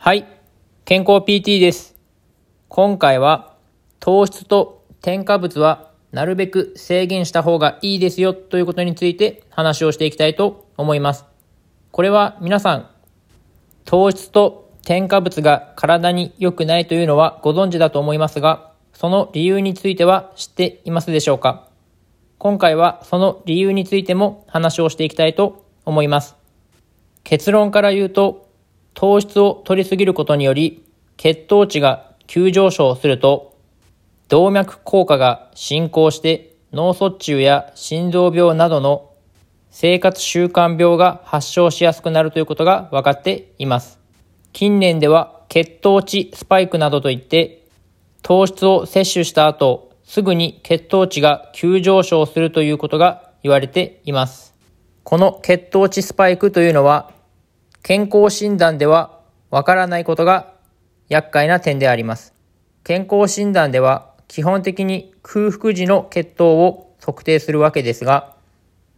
はい、健康 PT です。今回は糖質と添加物はなるべく制限した方がいいですよということについて話をしていきたいと思います。これは皆さん、糖質と添加物が体に良くないというのはご存知だと思いますが、その理由については知っていますでしょうか？今回はその理由についても話をしていきたいと思います。結論から言うと、糖質を取りすぎることにより、血糖値が急上昇すると、動脈硬化が進行して脳卒中や心臓病などの生活習慣病が発症しやすくなるということが分かっています。近年では血糖値スパイクなどといって、糖質を摂取した後、すぐに血糖値が急上昇するということが言われています。この血糖値スパイクというのは、健康診断ではわからないことが厄介な点であります。健康診断では基本的に空腹時の血糖を測定するわけですが、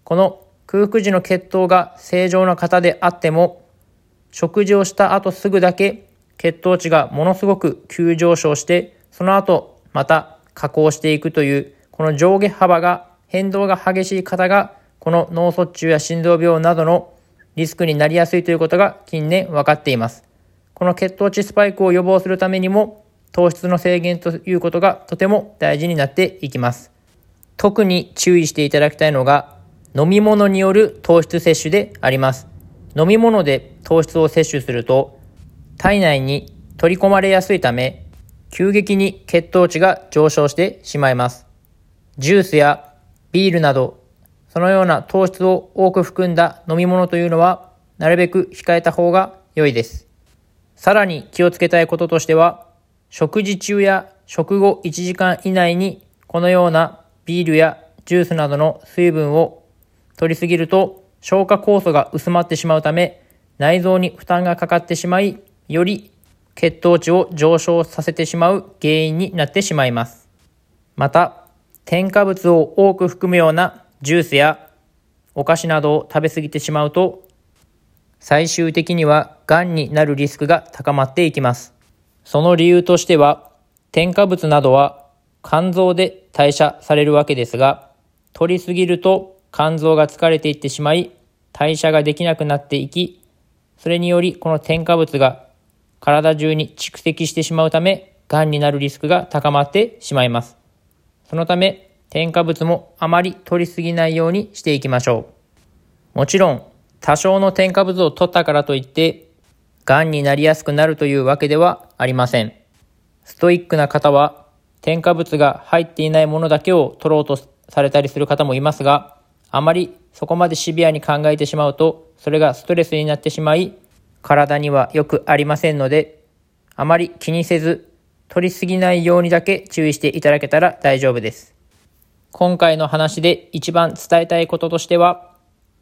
この空腹時の血糖が正常な方であっても、食事をした後すぐだけ血糖値がものすごく急上昇して、その後また下降していくという、この上下幅が変動が激しい方が、この脳卒中や心臓病などのリスクになりやすいということが近年分かっています。この血糖値スパイクを予防するためにも、糖質の制限ということがとても大事になっていきます。特に注意していただきたいのが、飲み物による糖質摂取であります。飲み物で糖質を摂取すると、体内に取り込まれやすいため、急激に血糖値が上昇してしまいます。ジュースやビールなど、そのような糖質を多く含んだ飲み物というのは、なるべく控えた方が良いです。さらに気をつけたいこととしては、食事中や食後1時間以内に、このようなビールやジュースなどの水分を取りすぎると、消化酵素が薄まってしまうため、内臓に負担がかかってしまい、より血糖値を上昇させてしまう原因になってしまいます。また、添加物を多く含むようなジュースやお菓子などを食べ過ぎてしまうと、最終的には癌になるリスクが高まっていきます。その理由としては、添加物などは肝臓で代謝されるわけですが、取りすぎると肝臓が疲れていってしまい、代謝ができなくなっていき、それによりこの添加物が体中に蓄積してしまうため、癌になるリスクが高まってしまいます。そのため、添加物もあまり取りすぎないようにしていきましょう。もちろん、多少の添加物を取ったからといって、癌になりやすくなるというわけではありません。ストイックな方は、添加物が入っていないものだけを取ろうとされたりする方もいますが、あまりそこまでシビアに考えてしまうと、それがストレスになってしまい、体には良くありませんので、あまり気にせず、取りすぎないようにだけ注意していただけたら大丈夫です。今回の話で一番伝えたいこととしては、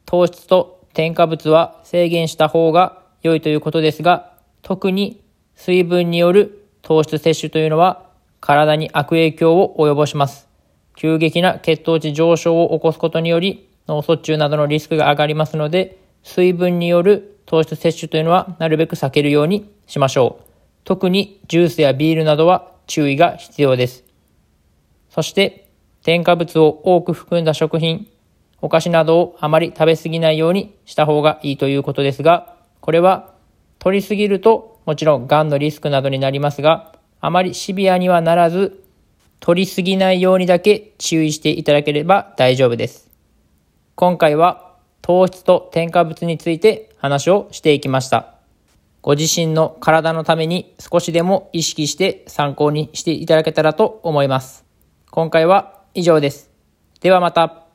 糖質と添加物は制限した方が良いということですが、特に水分による糖質摂取というのは体に悪影響を及ぼします。急激な血糖値上昇を起こすことにより脳卒中などのリスクが上がりますので、水分による糖質摂取というのはなるべく避けるようにしましょう。特にジュースやビールなどは注意が必要です。そして添加物を多く含んだ食品、お菓子などをあまり食べ過ぎないようにした方がいいということですが、これは取りすぎるともちろん癌のリスクなどになりますが、あまりシビアにはならず、取りすぎないようにだけ注意していただければ大丈夫です。今回は糖質と添加物について話をしていきました。ご自身の体のために少しでも意識して参考にしていただけたらと思います。今回は以上です。ではまた。